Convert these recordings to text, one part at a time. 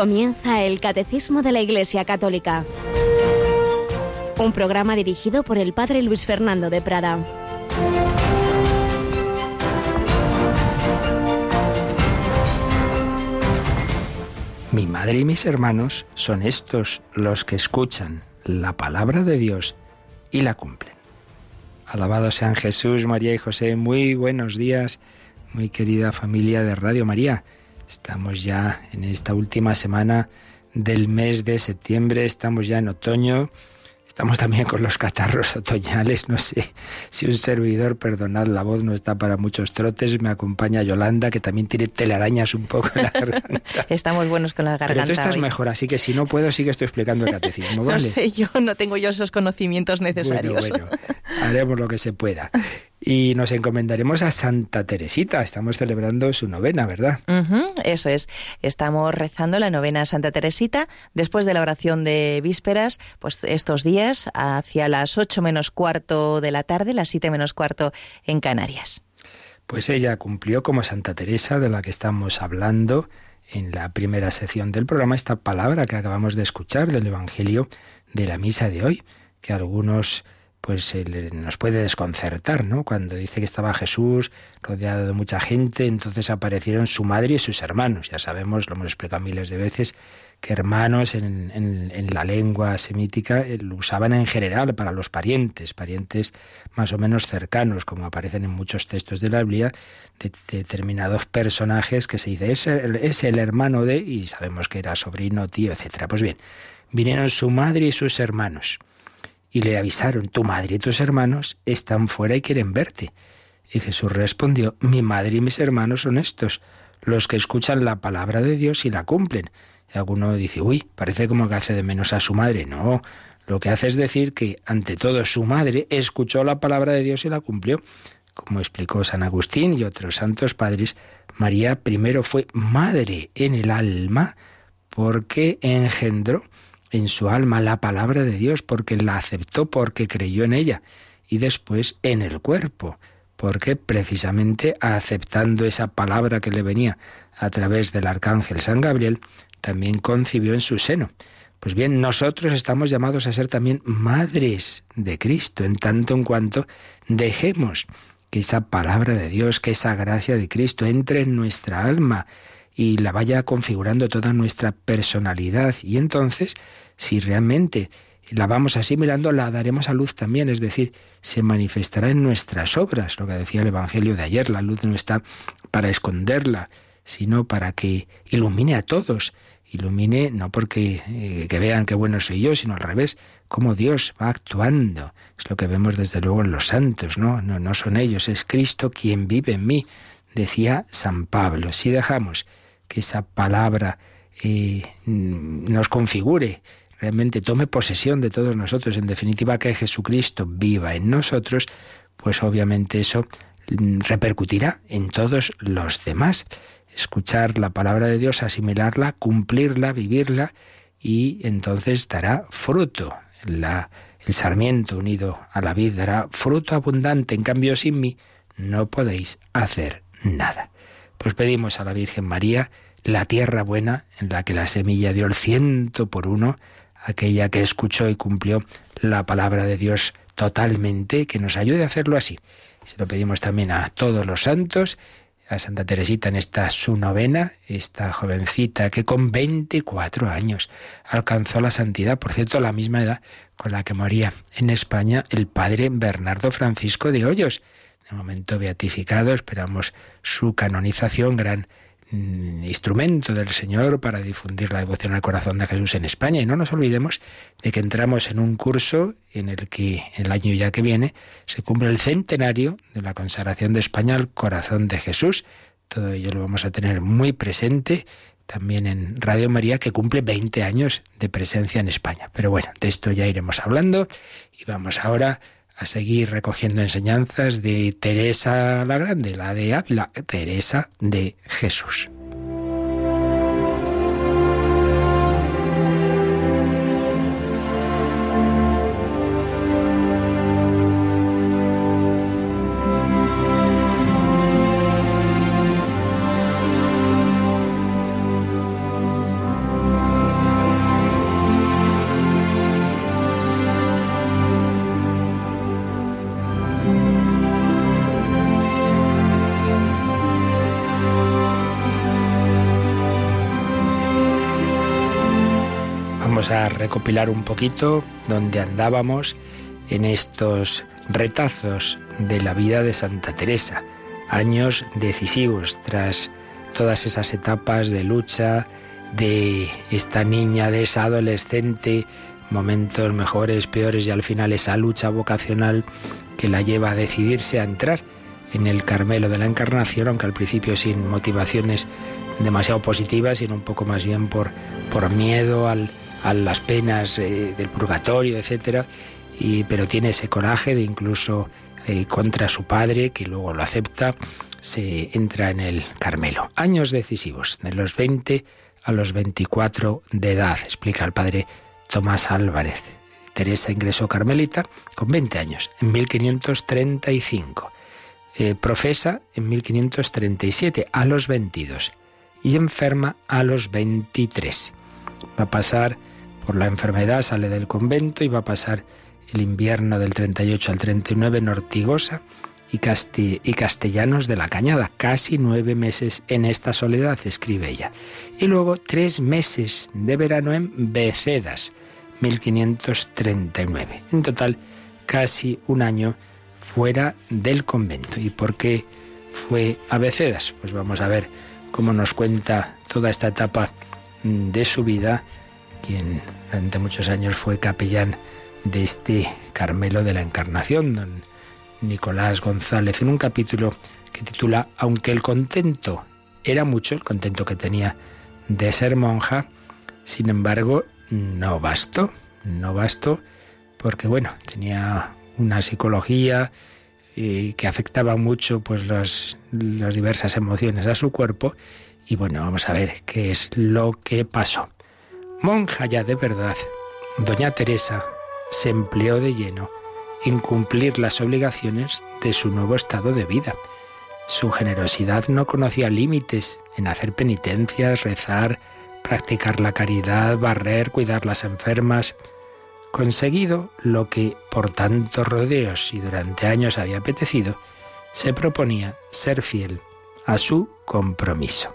Comienza el Catecismo de la Iglesia Católica. Un programa dirigido por el Padre Luis Fernando de Prada. Mi madre y mis hermanos son estos los que escuchan la palabra de Dios y la cumplen. Alabado sean Jesús, María y José. Muy buenos días, muy querida familia de Radio María. Estamos ya en esta última semana del mes de septiembre, estamos ya en otoño, estamos también con los catarros otoñales, no sé si un servidor, perdonad, la voz no está para muchos trotes, me acompaña Yolanda, que también tiene telarañas un poco en la garganta. Estamos buenos con la garganta. Pero tú estás mejor, así que si no puedo, sigue estoy explicando el catecismo, ¿vale? No sé, yo no tengo yo esos conocimientos necesarios. Bueno, bueno, haremos lo que se pueda. Y nos encomendaremos a Santa Teresita. Estamos celebrando su novena, ¿verdad? eso es. Estamos rezando la novena a Santa Teresita después de la oración de vísperas, pues estos días, hacia las ocho menos cuarto de la tarde, las siete menos cuarto en Canarias. Pues ella cumplió como Santa Teresa, de la que estamos hablando en la primera sección del programa, esta palabra que acabamos de escuchar del Evangelio de la misa de hoy, que algunos pues nos puede desconcertar, ¿no? Cuando dice que estaba Jesús rodeado de mucha gente, entonces aparecieron su madre y sus hermanos. Ya sabemos, lo hemos explicado miles de veces, que hermanos en, en, la lengua semítica eh, lo usaban en general para los parientes, parientes más o menos cercanos, como aparecen en muchos textos de la Biblia, de, determinados personajes que se dice, es el, es el hermano de, y sabemos que era sobrino, tío, etcétera. Pues bien, vinieron su madre y sus hermanos y le avisaron, tu madre y tus hermanos están fuera y quieren verte. Y Jesús respondió, mi madre y mis hermanos son estos, los que escuchan la palabra de Dios y la cumplen. Y alguno dice, uy, parece como que hace de menos a su madre. No, lo que hace es decir que, ante todo, su madre escuchó la palabra de Dios y la cumplió. Como explicó San Agustín y otros santos padres, María primero fue madre en el alma porque engendró en su alma la palabra de Dios porque la aceptó, porque creyó en ella, y después en el cuerpo, porque precisamente aceptando esa palabra que le venía a través del arcángel San Gabriel, también concibió en su seno. Pues bien, nosotros estamos llamados a ser también madres de Cristo, en tanto en cuanto dejemos que esa palabra de Dios, que esa gracia de Cristo entre en nuestra alma y la vaya configurando toda nuestra personalidad. Y entonces, si realmente la vamos asimilando, la daremos a luz también, es decir, se manifestará en nuestras obras, lo que decía el Evangelio de ayer, la luz no está para esconderla, sino para que ilumine a todos, ilumine no porque eh, que vean qué bueno soy yo, sino al revés, cómo Dios va actuando. Es lo que vemos desde luego en los santos, ¿no? No, no son ellos, es Cristo quien vive en mí, decía San Pablo. Si dejamos que esa palabra eh, nos configure, realmente tome posesión de todos nosotros, en definitiva que Jesucristo viva en nosotros, pues obviamente eso mm, repercutirá en todos los demás. Escuchar la palabra de Dios, asimilarla, cumplirla, vivirla y entonces dará fruto. La, el sarmiento unido a la vid dará fruto abundante. En cambio, sin mí no podéis hacer nada. Pues pedimos a la Virgen María la tierra buena en la que la semilla dio el ciento por uno, aquella que escuchó y cumplió la palabra de Dios totalmente, que nos ayude a hacerlo así. Se lo pedimos también a todos los santos, a Santa Teresita en esta su novena, esta jovencita que con 24 años alcanzó la santidad, por cierto, la misma edad con la que moría en España el padre Bernardo Francisco de Hoyos de momento beatificado, esperamos su canonización, gran mm, instrumento del Señor para difundir la devoción al corazón de Jesús en España. Y no nos olvidemos de que entramos en un curso en el que el año ya que viene se cumple el centenario de la consagración de España al corazón de Jesús. Todo ello lo vamos a tener muy presente también en Radio María, que cumple 20 años de presencia en España. Pero bueno, de esto ya iremos hablando y vamos ahora a seguir recogiendo enseñanzas de Teresa la Grande, la de Ávila, Teresa de Jesús. A recopilar un poquito donde andábamos en estos retazos de la vida de Santa Teresa, años decisivos tras todas esas etapas de lucha de esta niña, de esa adolescente, momentos mejores, peores y al final esa lucha vocacional que la lleva a decidirse a entrar en el Carmelo de la Encarnación, aunque al principio sin motivaciones demasiado positivas, sino un poco más bien por, por miedo al, a las penas eh, del purgatorio, etcétera. Pero tiene ese coraje de incluso eh, contra su padre, que luego lo acepta, se entra en el Carmelo. Años decisivos, de los 20 a los 24 de edad, explica el padre Tomás Álvarez. Teresa ingresó carmelita con 20 años, en 1535. Eh, profesa en 1537, a los 22, y enferma a los 23. Va a pasar por la enfermedad, sale del convento y va a pasar el invierno del 38 al 39 en Ortigosa y, y Castellanos de la Cañada, casi nueve meses en esta soledad, escribe ella. Y luego tres meses de verano en Becedas, 1539. En total, casi un año fuera del convento. ¿Y por qué fue a Becedas? Pues vamos a ver cómo nos cuenta toda esta etapa de su vida, quien durante muchos años fue capellán de este Carmelo de la Encarnación, don Nicolás González, en un capítulo que titula Aunque el contento era mucho, el contento que tenía de ser monja, sin embargo, no bastó, no bastó, porque bueno, tenía una psicología eh, que afectaba mucho pues las, las diversas emociones a su cuerpo, y bueno, vamos a ver qué es lo que pasó. Monja ya de verdad, doña Teresa se empleó de lleno en cumplir las obligaciones de su nuevo estado de vida. Su generosidad no conocía límites en hacer penitencias, rezar, practicar la caridad, barrer, cuidar las enfermas. Conseguido lo que por tantos rodeos y durante años había apetecido, se proponía ser fiel a su compromiso.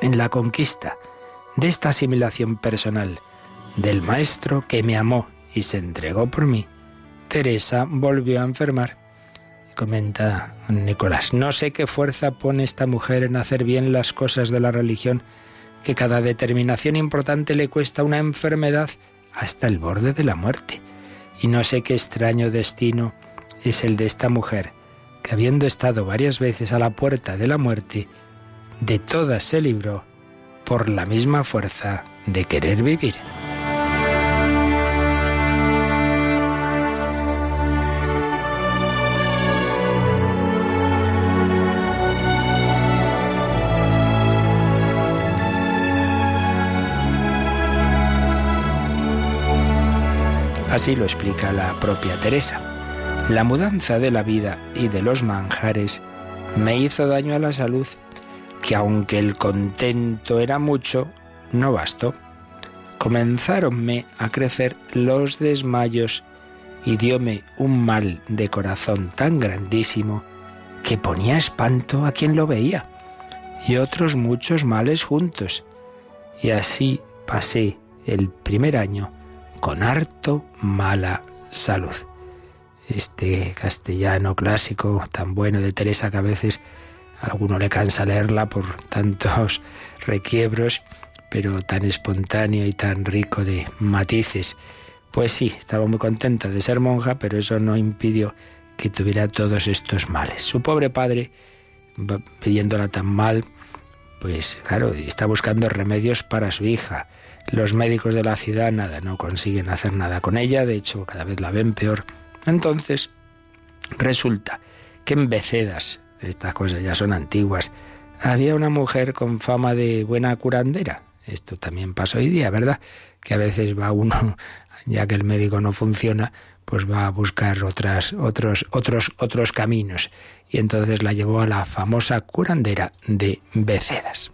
En la conquista de esta asimilación personal del Maestro que me amó y se entregó por mí, Teresa volvió a enfermar. Comenta Nicolás, no sé qué fuerza pone esta mujer en hacer bien las cosas de la religión, que cada determinación importante le cuesta una enfermedad hasta el borde de la muerte. Y no sé qué extraño destino es el de esta mujer, que habiendo estado varias veces a la puerta de la muerte, de todas se libró por la misma fuerza de querer vivir. Así lo explica la propia Teresa. La mudanza de la vida y de los manjares me hizo daño a la salud, que aunque el contento era mucho, no bastó. Comenzáronme a crecer los desmayos y dióme un mal de corazón tan grandísimo que ponía espanto a quien lo veía, y otros muchos males juntos. Y así pasé el primer año con harto mala salud. Este castellano clásico tan bueno de Teresa que a veces alguno le cansa leerla por tantos requiebros, pero tan espontáneo y tan rico de matices. Pues sí, estaba muy contenta de ser monja, pero eso no impidió que tuviera todos estos males. Su pobre padre, pidiéndola tan mal, pues claro, está buscando remedios para su hija. Los médicos de la ciudad nada, no consiguen hacer nada con ella, de hecho cada vez la ven peor. Entonces, resulta que en Becedas, estas cosas ya son antiguas, había una mujer con fama de buena curandera. Esto también pasa hoy día, ¿verdad? Que a veces va uno, ya que el médico no funciona, pues va a buscar otras, otros, otros, otros caminos. Y entonces la llevó a la famosa curandera de Becedas.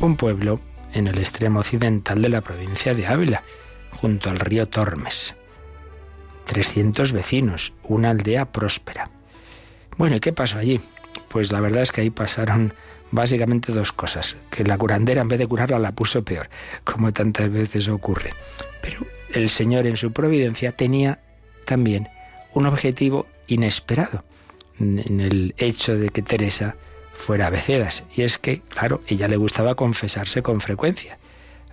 un pueblo en el extremo occidental de la provincia de Ávila, junto al río Tormes. 300 vecinos, una aldea próspera. Bueno, ¿y qué pasó allí? Pues la verdad es que ahí pasaron básicamente dos cosas, que la curandera en vez de curarla la puso peor, como tantas veces ocurre. Pero el Señor en su providencia tenía también un objetivo inesperado en el hecho de que Teresa fuera Becedas. Y es que, claro, ella le gustaba confesarse con frecuencia.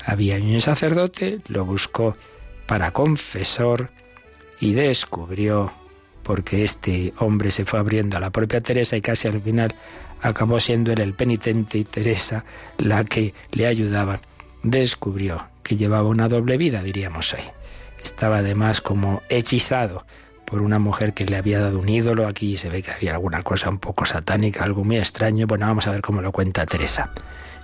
Había un sacerdote, lo buscó para confesor y descubrió, porque este hombre se fue abriendo a la propia Teresa y casi al final acabó siendo él el penitente y Teresa la que le ayudaba, descubrió que llevaba una doble vida, diríamos hoy. Estaba además como hechizado por una mujer que le había dado un ídolo. Aquí se ve que había alguna cosa un poco satánica, algo muy extraño. Bueno, vamos a ver cómo lo cuenta Teresa.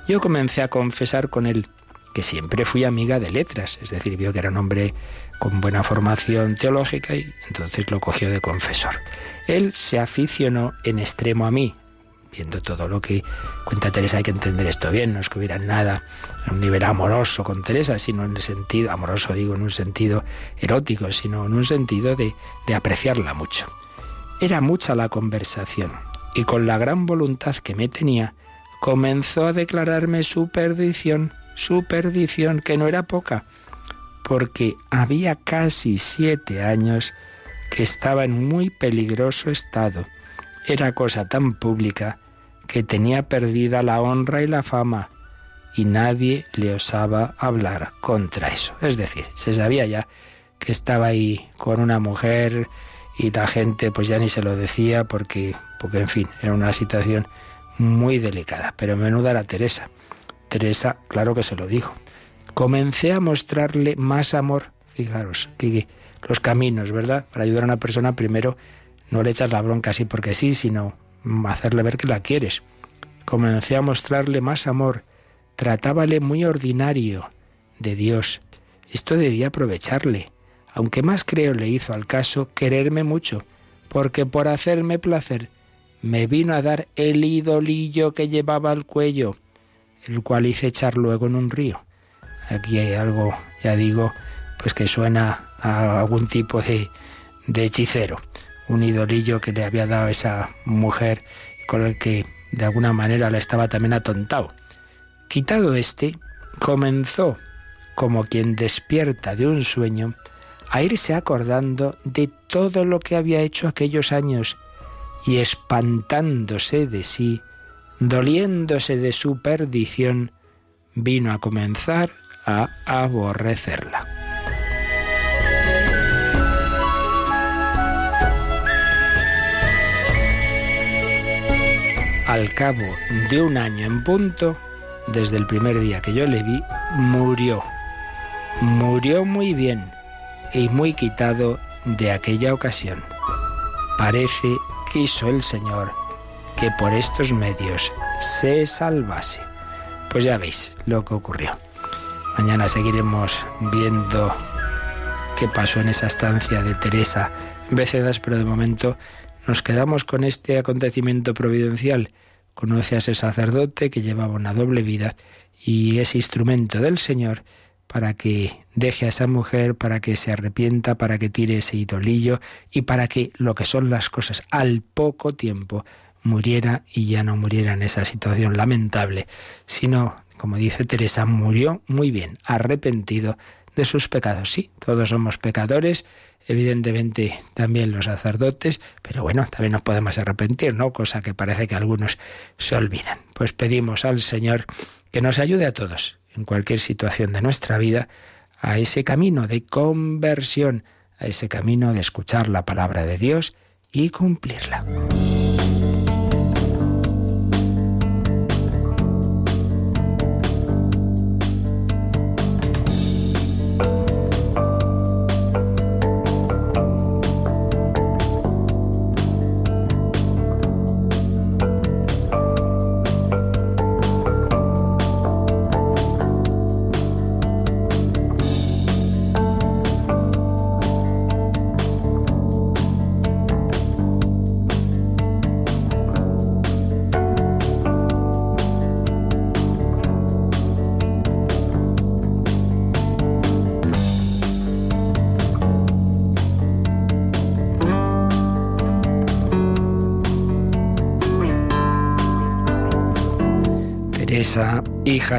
Yo comencé a confesar con él que siempre fui amiga de letras, es decir, vio que era un hombre con buena formación teológica y entonces lo cogió de confesor. Él se aficionó en extremo a mí, viendo todo lo que cuenta Teresa, hay que entender esto bien, no es que hubiera nada a un nivel amoroso con Teresa, sino en el sentido, amoroso digo, en un sentido erótico, sino en un sentido de, de apreciarla mucho. Era mucha la conversación y con la gran voluntad que me tenía, comenzó a declararme su perdición, su perdición, que no era poca, porque había casi siete años que estaba en muy peligroso estado. Era cosa tan pública que tenía perdida la honra y la fama, y nadie le osaba hablar contra eso. Es decir, se sabía ya que estaba ahí con una mujer y la gente pues ya ni se lo decía porque, porque en fin, era una situación muy delicada. Pero menuda era Teresa. Teresa, claro que se lo dijo. Comencé a mostrarle más amor. Fijaros, los caminos, ¿verdad? Para ayudar a una persona primero no le echas la bronca así porque sí, sino hacerle ver que la quieres. Comencé a mostrarle más amor, tratábale muy ordinario de Dios. Esto debía aprovecharle, aunque más creo le hizo al caso quererme mucho, porque por hacerme placer me vino a dar el idolillo que llevaba al cuello, el cual hice echar luego en un río. Aquí hay algo, ya digo, pues que suena a algún tipo de, de hechicero un idolillo que le había dado esa mujer con el que de alguna manera le estaba también atontado. Quitado este, comenzó, como quien despierta de un sueño, a irse acordando de todo lo que había hecho aquellos años y espantándose de sí, doliéndose de su perdición, vino a comenzar a aborrecerla. al cabo de un año en punto, desde el primer día que yo le vi, murió. Murió muy bien y muy quitado de aquella ocasión. Parece que hizo el Señor que por estos medios se salvase. Pues ya veis lo que ocurrió. Mañana seguiremos viendo qué pasó en esa estancia de Teresa Becedas, pero de momento nos quedamos con este acontecimiento providencial. Conoce a ese sacerdote que llevaba una doble vida y es instrumento del Señor para que deje a esa mujer, para que se arrepienta, para que tire ese idolillo y para que lo que son las cosas al poco tiempo muriera y ya no muriera en esa situación lamentable, sino, como dice Teresa, murió muy bien, arrepentido de sus pecados. Sí, todos somos pecadores evidentemente también los sacerdotes, pero bueno, también nos podemos arrepentir, ¿no? Cosa que parece que algunos se olvidan. Pues pedimos al Señor que nos ayude a todos, en cualquier situación de nuestra vida, a ese camino de conversión, a ese camino de escuchar la palabra de Dios y cumplirla.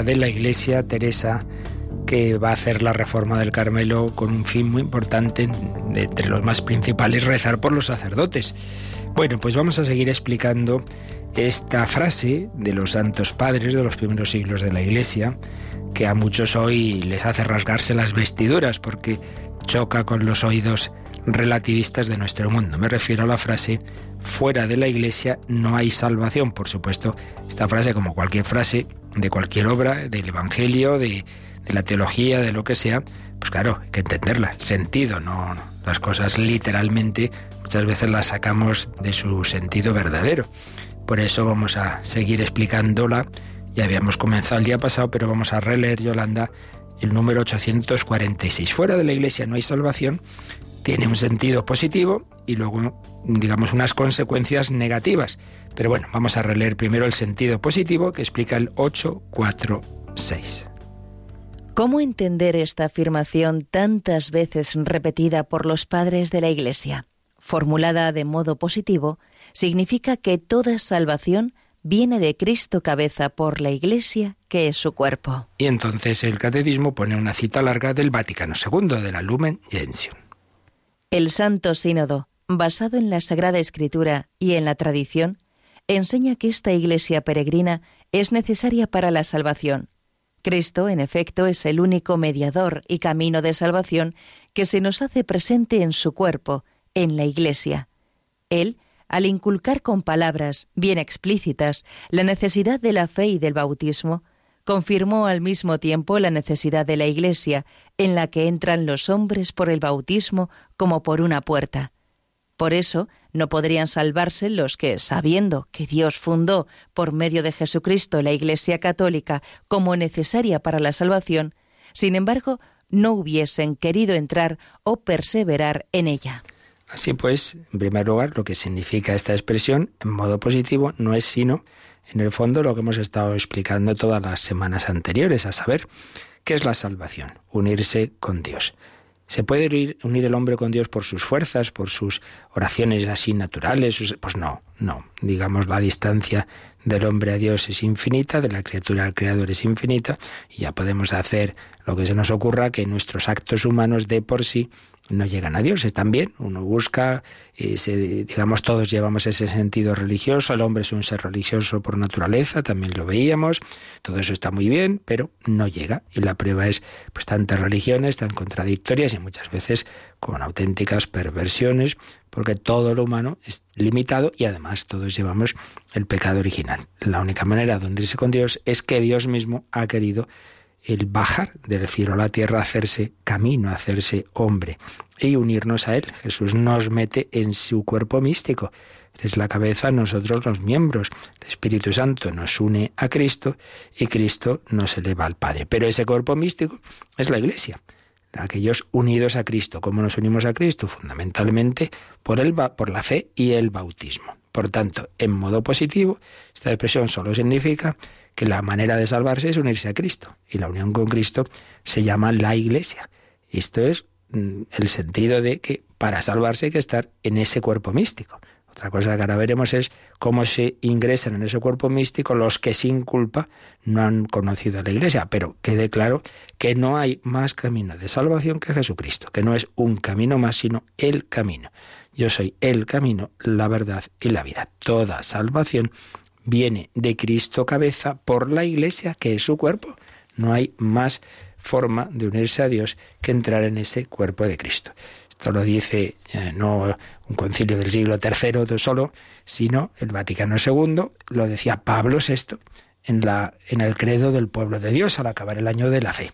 De la Iglesia, Teresa, que va a hacer la reforma del Carmelo con un fin muy importante, entre los más principales, rezar por los sacerdotes. Bueno, pues vamos a seguir explicando esta frase de los santos padres de los primeros siglos de la Iglesia, que a muchos hoy les hace rasgarse las vestiduras porque choca con los oídos relativistas de nuestro mundo. Me refiero a la frase, fuera de la Iglesia no hay salvación. Por supuesto, esta frase, como cualquier frase de cualquier obra, del Evangelio, de, la teología, de lo que sea, pues claro, hay que entenderla, el sentido, no las cosas literalmente, muchas veces las sacamos de su sentido verdadero. Por eso vamos a seguir explicándola. Ya habíamos comenzado el día pasado, pero vamos a releer, Yolanda, el número 846. Fuera de la Iglesia no hay salvación tiene un sentido positivo y luego, digamos, unas consecuencias negativas. Pero bueno, vamos a releer primero el sentido positivo que explica el 846. ¿Cómo entender esta afirmación tantas veces repetida por los padres de la Iglesia? Formulada de modo positivo, significa que toda salvación viene de Cristo cabeza por la Iglesia, que es su cuerpo. Y entonces el catecismo pone una cita larga del Vaticano II, de la Lumen Gentium. El Santo Sínodo, basado en la Sagrada Escritura y en la tradición, enseña que esta Iglesia peregrina es necesaria para la salvación. Cristo, en efecto, es el único mediador y camino de salvación que se nos hace presente en su cuerpo, en la Iglesia. Él, al inculcar con palabras bien explícitas la necesidad de la fe y del bautismo, confirmó al mismo tiempo la necesidad de la Iglesia, en la que entran los hombres por el bautismo como por una puerta. Por eso no podrían salvarse los que, sabiendo que Dios fundó por medio de Jesucristo la Iglesia católica como necesaria para la salvación, sin embargo, no hubiesen querido entrar o perseverar en ella. Así pues, en primer lugar, lo que significa esta expresión en modo positivo no es sino en el fondo lo que hemos estado explicando todas las semanas anteriores, a saber, ¿qué es la salvación? Unirse con Dios. ¿Se puede unir, el hombre con Dios por sus fuerzas, por sus oraciones así naturales? Pues no, no. Digamos, la distancia del hombre a Dios es infinita, de la criatura al Creador es infinita, y ya podemos hacer lo que se nos ocurra, que nuestros actos humanos de por sí no llegan a Dios, están bien, uno busca, y digamos todos llevamos ese sentido religioso, el hombre es un ser religioso por naturaleza, también lo veíamos, todo eso está muy bien, pero no llega y la prueba es pues tantas religiones tan contradictorias y muchas veces con auténticas perversiones, porque todo lo humano es limitado y además todos llevamos el pecado original. La única manera de hundirse con Dios es que Dios mismo ha querido el bajar del cielo a la tierra, hacerse camino, hacerse hombre y unirnos a Él. Jesús nos mete en su cuerpo místico. es la cabeza, nosotros los miembros. El Espíritu Santo nos une a Cristo y Cristo nos eleva al Padre. Pero ese cuerpo místico es la Iglesia. Aquellos unidos a Cristo. ¿Cómo nos unimos a Cristo? Fundamentalmente por, el, por la fe y el bautismo. Por tanto, en modo positivo, esta expresión solo significa que la manera de salvarse es unirse a Cristo. Y la unión con Cristo se llama la Iglesia. Esto es mm, el sentido de que para salvarse hay que estar en ese cuerpo místico. Otra cosa que ahora veremos es cómo se ingresan en ese cuerpo místico los que sin culpa no han conocido a la Iglesia. Pero quede claro que no hay más camino de salvación que Jesucristo, que no es un camino más, sino el camino. Yo soy el camino, la verdad y la vida. Toda salvación viene de Cristo cabeza por la Iglesia, que es su cuerpo. No hay más forma de unirse a Dios que entrar en ese cuerpo de Cristo. Esto lo dice eh, no un concilio del siglo III solo, sino el Vaticano II, lo decía Pablo VI en, la, en el credo del pueblo de Dios al acabar el año de la fe.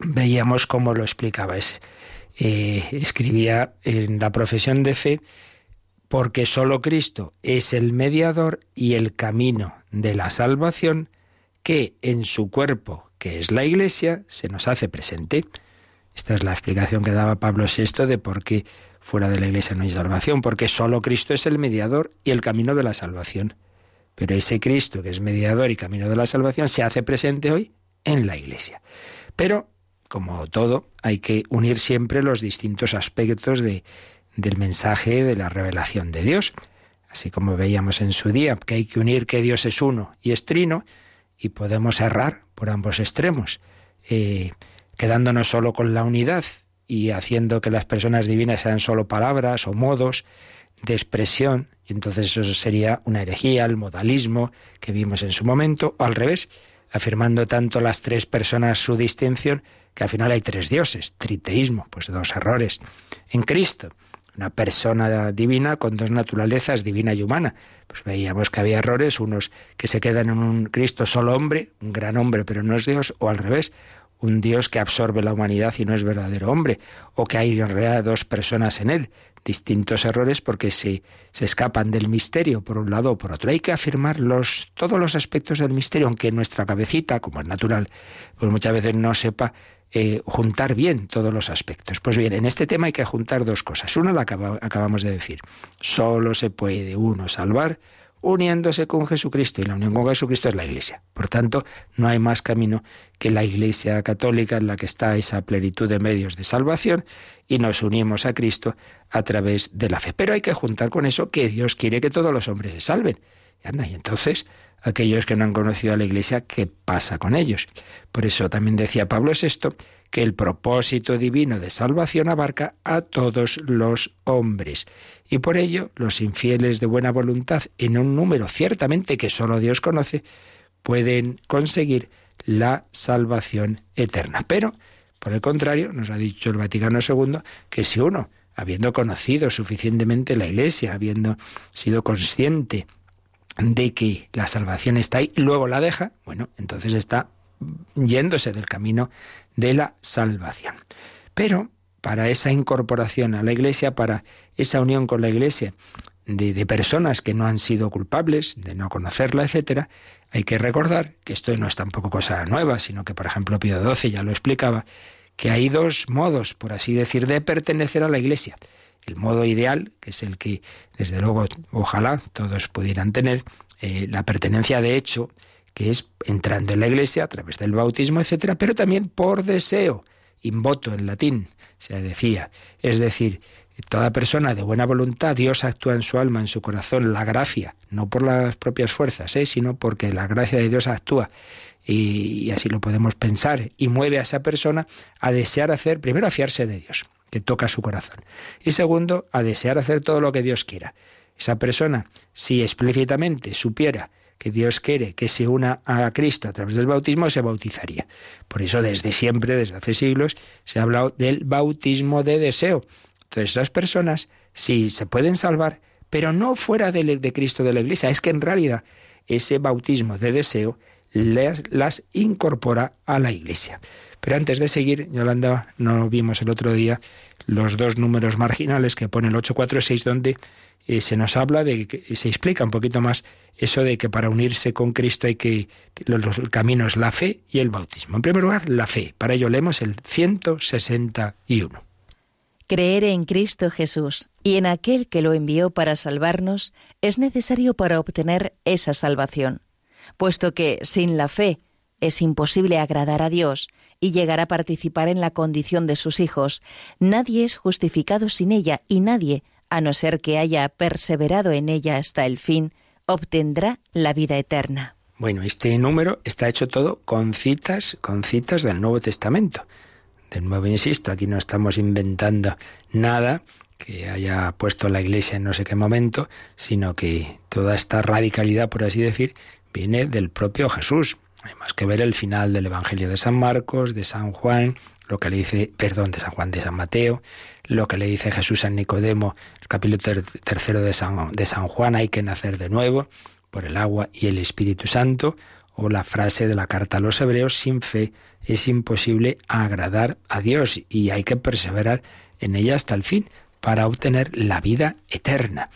Veíamos cómo lo explicaba. Eh, escribía en la profesión de fe porque sólo Cristo es el mediador y el camino de la salvación que en su cuerpo, que es la Iglesia, se nos hace presente. Esta es la explicación que daba Pablo VI de por qué fuera de la Iglesia no hay salvación, porque sólo Cristo es el mediador y el camino de la salvación. Pero ese Cristo, que es mediador y camino de la salvación, se hace presente hoy en la Iglesia. Pero, como todo, hay que unir siempre los distintos aspectos de, del mensaje de la revelación de Dios. Así como veíamos en su día que hay que unir que Dios es uno y es trino, y podemos errar por ambos extremos, eh, quedándonos solo con la unidad y haciendo que las personas divinas sean solo palabras o modos de expresión, y entonces eso sería una herejía, el modalismo que vimos en su momento, o al revés, afirmando tanto las tres personas su distinción, que al final hay tres dioses, triteísmo, pues dos errores. En Cristo, una persona divina con dos naturalezas, divina y humana. Pues veíamos que había errores, unos que se quedan en un Cristo solo hombre, un gran hombre pero no es Dios, o al revés, un Dios que absorbe la humanidad y no es verdadero hombre, o que hay en realidad dos personas en él, distintos errores porque se, se escapan del misterio por un lado o por otro. Hay que afirmar los, todos los aspectos del misterio, aunque nuestra cabecita, como es natural, pues muchas veces no sepa eh, juntar bien todos los aspectos. Pues bien, en este tema hay que juntar dos cosas. Una la acabamos de decir. Solo se puede uno salvar uniéndose con Jesucristo y la unión con Jesucristo es la Iglesia. Por tanto, no hay más camino que la Iglesia católica en la que está esa plenitud de medios de salvación y nos unimos a Cristo a través de la fe. Pero hay que juntar con eso que Dios quiere que todos los hombres se salven. Y anda, y entonces aquellos que no han conocido a la Iglesia, ¿qué pasa con ellos? Por eso también decía Pablo VI que el propósito divino de salvación abarca a todos los hombres. Y por ello, los infieles de buena voluntad, en un número ciertamente que solo Dios conoce, pueden conseguir la salvación eterna. Pero, por el contrario, nos ha dicho el Vaticano II que si uno, habiendo conocido suficientemente la Iglesia, habiendo sido consciente de que la salvación está ahí luego la deja, bueno, entonces está yéndose del camino de la salvación. Pero para esa incorporación a la Iglesia, para esa unión con la Iglesia de, personas que no han sido culpables de no conocerla, etcétera, hay que recordar que esto no es tampoco cosa nueva, sino que, por ejemplo, Pío XII ya lo explicaba, que hay dos modos, por así decir, de pertenecer a la Iglesia. El modo ideal, que es el que, desde luego, ojalá todos pudieran tener, eh, la pertenencia de hecho, que es entrando en la iglesia a través del bautismo, etcétera, pero también por deseo, invoto en latín, se decía. Es decir, toda persona de buena voluntad, Dios actúa en su alma, en su corazón, la gracia, no por las propias fuerzas, ¿eh? sino porque la gracia de Dios actúa. Y, y así lo podemos pensar, y mueve a esa persona a desear hacer, primero a fiarse de Dios, que toca su corazón, y segundo, a desear hacer todo lo que Dios quiera. Esa persona, si explícitamente supiera que Dios quiere que se una a Cristo a través del bautismo, se bautizaría. Por eso desde siempre, desde hace siglos, se ha hablado del bautismo de deseo. Entonces esas personas sí se pueden salvar, pero no fuera de, de Cristo de la Iglesia. Es que en realidad ese bautismo de deseo las incorpora a la Iglesia. Pero antes de seguir, Yolanda, no vimos el otro día los dos números marginales que pone el 846, donde eh, se nos habla de que se explica un poquito más eso de que para unirse con Cristo hay que los, el camino es la fe y el bautismo. En primer lugar, la fe. Para ello leemos el 161. Creer en Cristo Jesús y en aquel que lo envió para salvarnos es necesario para obtener esa salvación, puesto que sin la fe es imposible agradar a Dios y llegar a participar en la condición de sus hijos. Nadie es justificado sin ella y nadie a no ser que haya perseverado en ella hasta el fin, obtendrá la vida eterna. Bueno, este número está hecho todo con citas, con citas del Nuevo Testamento. De nuevo, insisto, aquí no estamos inventando nada que haya puesto la Iglesia en no sé qué momento, sino que toda esta radicalidad, por así decir, viene del propio Jesús. Hay más que ver el final del Evangelio de San Marcos, de San Juan, lo que le dice, perdón, de San Juan, de San Mateo, lo que le dice Jesús a Nicodemo, el capítulo tercero de San, de San Juan, hay que nacer de nuevo por el agua y el Espíritu Santo, o la frase de la carta a los hebreos, sin fe es imposible agradar a Dios y hay que perseverar en ella hasta el fin para obtener la vida eterna.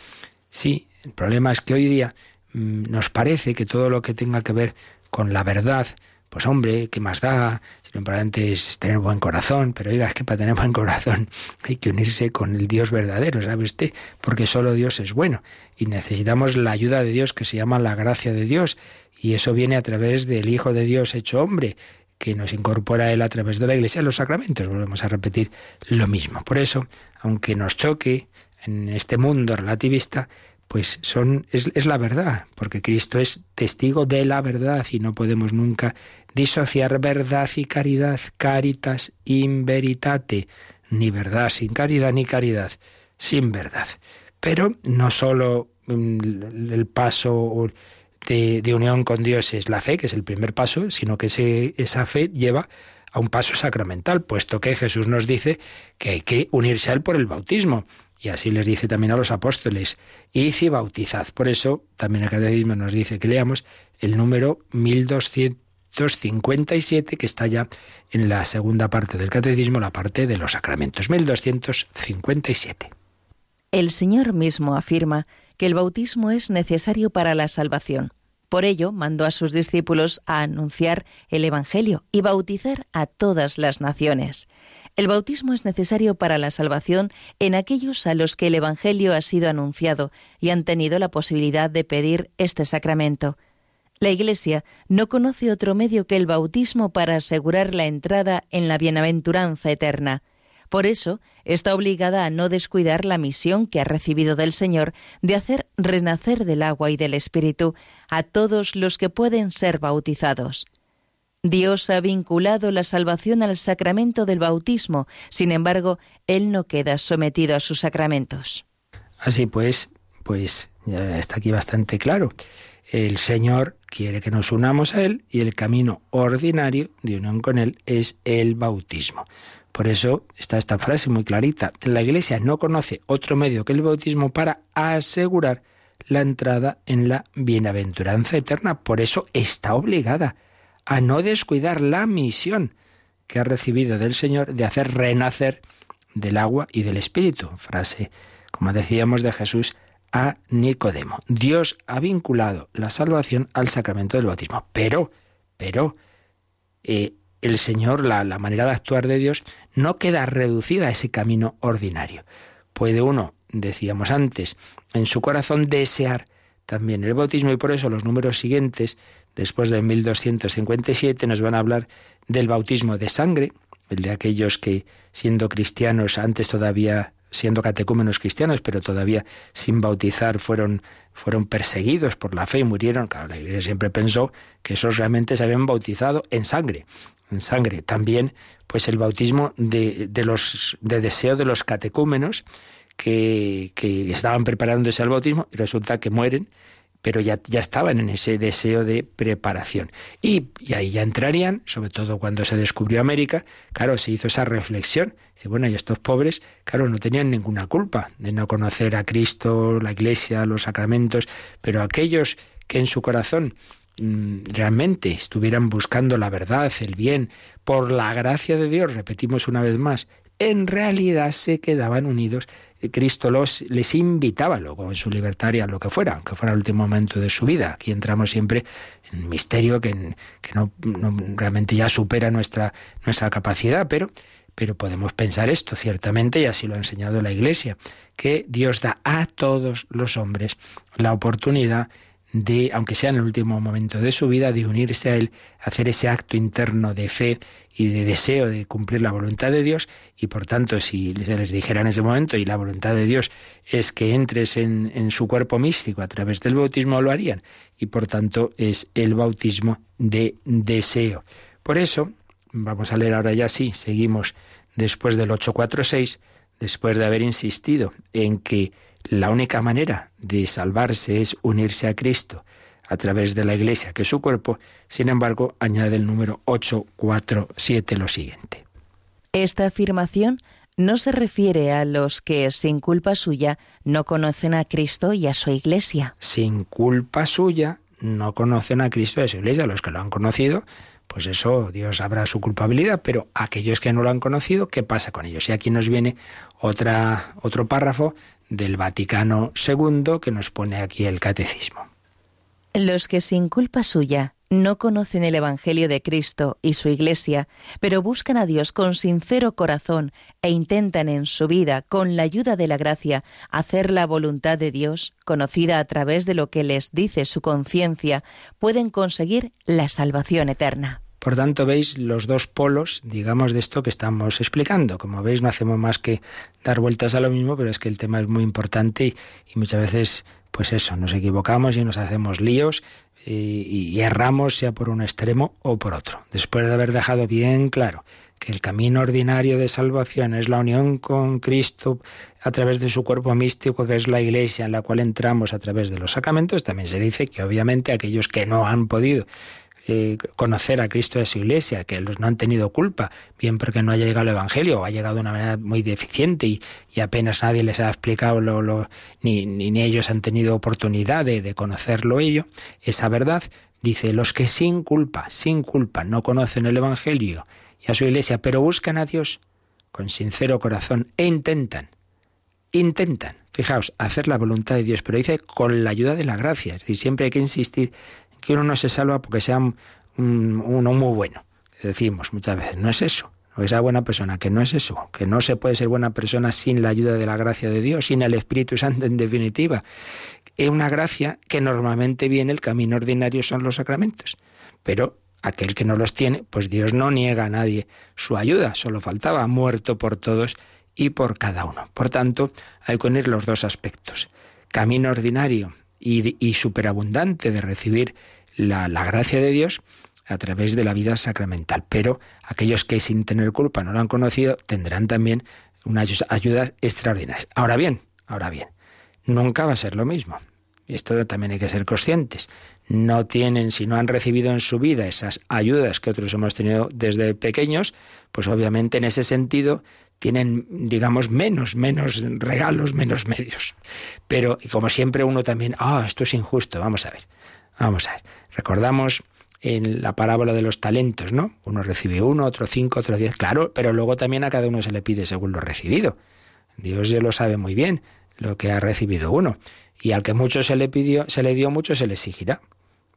Sí, el problema es que hoy día mm, nos parece que todo lo que tenga que ver con la verdad, pues hombre, ¿qué más da? Lo importante es tener buen corazón, pero oiga, es que para tener buen corazón hay que unirse con el Dios verdadero, ¿sabe usted? Porque solo Dios es bueno y necesitamos la ayuda de Dios que se llama la gracia de Dios y eso viene a través del Hijo de Dios hecho hombre que nos incorpora Él a través de la Iglesia los sacramentos. Volvemos a repetir lo mismo. Por eso, aunque nos choque en este mundo relativista, pues son, es, la verdad, porque Cristo es testigo de la verdad y no podemos nunca disociar verdad y caridad, caritas in veritate, ni verdad sin caridad, ni caridad sin verdad. Pero no solo mm, el paso de, de, unión con Dios es la fe, que es el primer paso, sino que esa fe lleva a un paso sacramental, puesto que Jesús nos dice que hay que unirse a Él por el bautismo. Y así les dice también a los apóstoles, id y bautizad. Por eso también el catecismo nos dice que leamos el número 1257, que está ya en la segunda parte del catecismo, la parte de los sacramentos. 1257. El Señor mismo afirma que el bautismo es necesario para la salvación. Por ello, mandó a sus discípulos a anunciar el Evangelio y bautizar a todas las naciones. El bautismo es necesario para la salvación en aquellos a los que el Evangelio ha sido anunciado y han tenido la posibilidad de pedir este sacramento. La Iglesia no conoce otro medio que el bautismo para asegurar la entrada en la bienaventuranza eterna. Por eso está obligada a no descuidar la misión que ha recibido del Señor de hacer renacer del agua y del Espíritu a todos los que pueden ser bautizados. Dios ha vinculado la salvación al sacramento del bautismo, sin embargo, Él no queda sometido a sus sacramentos. Así pues, pues ya está aquí bastante claro. El Señor quiere que nos unamos a Él y el camino ordinario de unión con Él es el bautismo. Por eso está esta frase muy clarita. La Iglesia no conoce otro medio que el bautismo para asegurar la entrada en la bienaventuranza eterna. Por eso está obligada a no descuidar la misión que ha recibido del Señor de hacer renacer del agua y del Espíritu. Frase, como decíamos, de Jesús a Nicodemo. Dios ha vinculado la salvación al sacramento del bautismo. Pero, pero, eh, el Señor, la, manera de actuar de Dios, no queda reducida a ese camino ordinario. Puede uno, decíamos antes, en su corazón desear también el bautismo y por eso los números siguientes, después de 1257, nos van a hablar del bautismo de sangre, el de aquellos que siendo cristianos antes todavía siendo catecúmenos cristianos, pero todavía sin bautizar fueron, fueron perseguidos por la fe y murieron. Claro, la Iglesia siempre pensó que esos realmente se habían bautizado en sangre en sangre. También, pues el bautismo de, deseo de los catecúmenos que, que, estaban preparándose al bautismo y resulta que mueren, pero ya, ya estaban en ese deseo de preparación. Y, y, ahí ya entrarían, sobre todo cuando se descubrió América, claro, se hizo esa reflexión. Dice, bueno, y estos pobres, claro, no tenían ninguna culpa de no conocer a Cristo, la Iglesia, los sacramentos, pero aquellos que en su corazón Mm, realmente estuvieran buscando la verdad, el bien, por la gracia de Dios, repetimos una vez más, en realidad se quedaban unidos. Cristo los, les invitaba luego en su libertad lo que fuera, aunque fuera el último momento de su vida. Aquí entramos siempre en un misterio que, que no, realmente ya supera nuestra, nuestra capacidad, pero, pero podemos pensar esto ciertamente, y así lo ha enseñado la Iglesia, que Dios da a todos los hombres la oportunidad de, aunque sea en el último momento de su vida, de unirse a Él, hacer ese acto interno de fe y de deseo de cumplir la voluntad de Dios, y por tanto, si se les dijera en ese momento, y la voluntad de Dios es que entres en, en su cuerpo místico a través del bautismo, lo harían, y por tanto es el bautismo de deseo. Por eso, vamos a leer ahora ya sí, seguimos después del 846, después de haber insistido en que la única manera de salvarse es unirse a Cristo a través de la Iglesia, que es su cuerpo. Sin embargo, añade el número 847 lo siguiente. Esta afirmación no se refiere a los que, sin culpa suya, no conocen a Cristo y a su Iglesia. Sin culpa suya, no conocen a Cristo y a su Iglesia. Los que lo han conocido, pues eso, Dios sabrá su culpabilidad, pero aquellos que no lo han conocido, ¿qué pasa con ellos? Y aquí nos viene otra, otro párrafo del Vaticano II que nos pone aquí el catecismo. Los que sin culpa suya no conocen el Evangelio de Cristo y su Iglesia, pero buscan a Dios con sincero corazón e intentan en su vida, con la ayuda de la gracia, hacer la voluntad de Dios, conocida a través de lo que les dice su conciencia, pueden conseguir la salvación eterna. Por tanto, veis los dos polos, digamos, de esto que estamos explicando. Como veis, no hacemos más que dar vueltas a lo mismo, pero es que el tema es muy importante y, muchas veces pues eso, nos equivocamos y nos hacemos líos y, erramos sea por un extremo o por otro. Después de haber dejado bien claro que el camino ordinario de salvación es la unión con Cristo a través de su cuerpo místico, que es la Iglesia, en la cual entramos a través de los sacramentos, también se dice que obviamente aquellos que no han podido eh, conocer a Cristo y a su iglesia, que los no han tenido culpa, bien porque no haya llegado el Evangelio o ha llegado de una manera muy deficiente y, apenas nadie les ha explicado, lo, ni, ni, ellos han tenido oportunidad de, de conocerlo ello, esa verdad, dice, los que sin culpa, sin culpa, no conocen el Evangelio y a su iglesia, pero buscan a Dios con sincero corazón e intentan, intentan, fijaos, hacer la voluntad de Dios, pero dice con la ayuda de la gracia, es decir, siempre hay que insistir que uno no se salva porque sea uno muy bueno. Decimos muchas veces, no es eso, no que sea buena persona, que no es eso, que no se puede ser buena persona sin la ayuda de la gracia de Dios, sin el Espíritu Santo en definitiva. Es una gracia que normalmente viene, el camino ordinario son los sacramentos, pero aquel que no los tiene, pues Dios no niega a nadie su ayuda, solo faltaba, muerto por todos y por cada uno. Por tanto, hay que unir los dos aspectos. Camino ordinario y, superabundante de recibir la, gracia de Dios a través de la vida sacramental. Pero aquellos que sin tener culpa no lo han conocido tendrán también unas ayudas extraordinarias. Ahora bien, ahora bien, nunca va a ser lo mismo. Esto también hay que ser conscientes. No tienen, si no han recibido en su vida esas ayudas que otros hemos tenido desde pequeños, pues obviamente en ese sentido tienen, digamos, menos, menos regalos, menos medios. Pero, como siempre, uno también, ah, esto es injusto, vamos a ver. Vamos a ver. Recordamos en la parábola de los talentos, ¿no? Uno recibe uno, otro cinco, otro diez, claro, pero luego también a cada uno se le pide según lo recibido. Dios ya lo sabe muy bien, lo que ha recibido uno. Y al que mucho se le pidió, se le dio mucho, se le exigirá.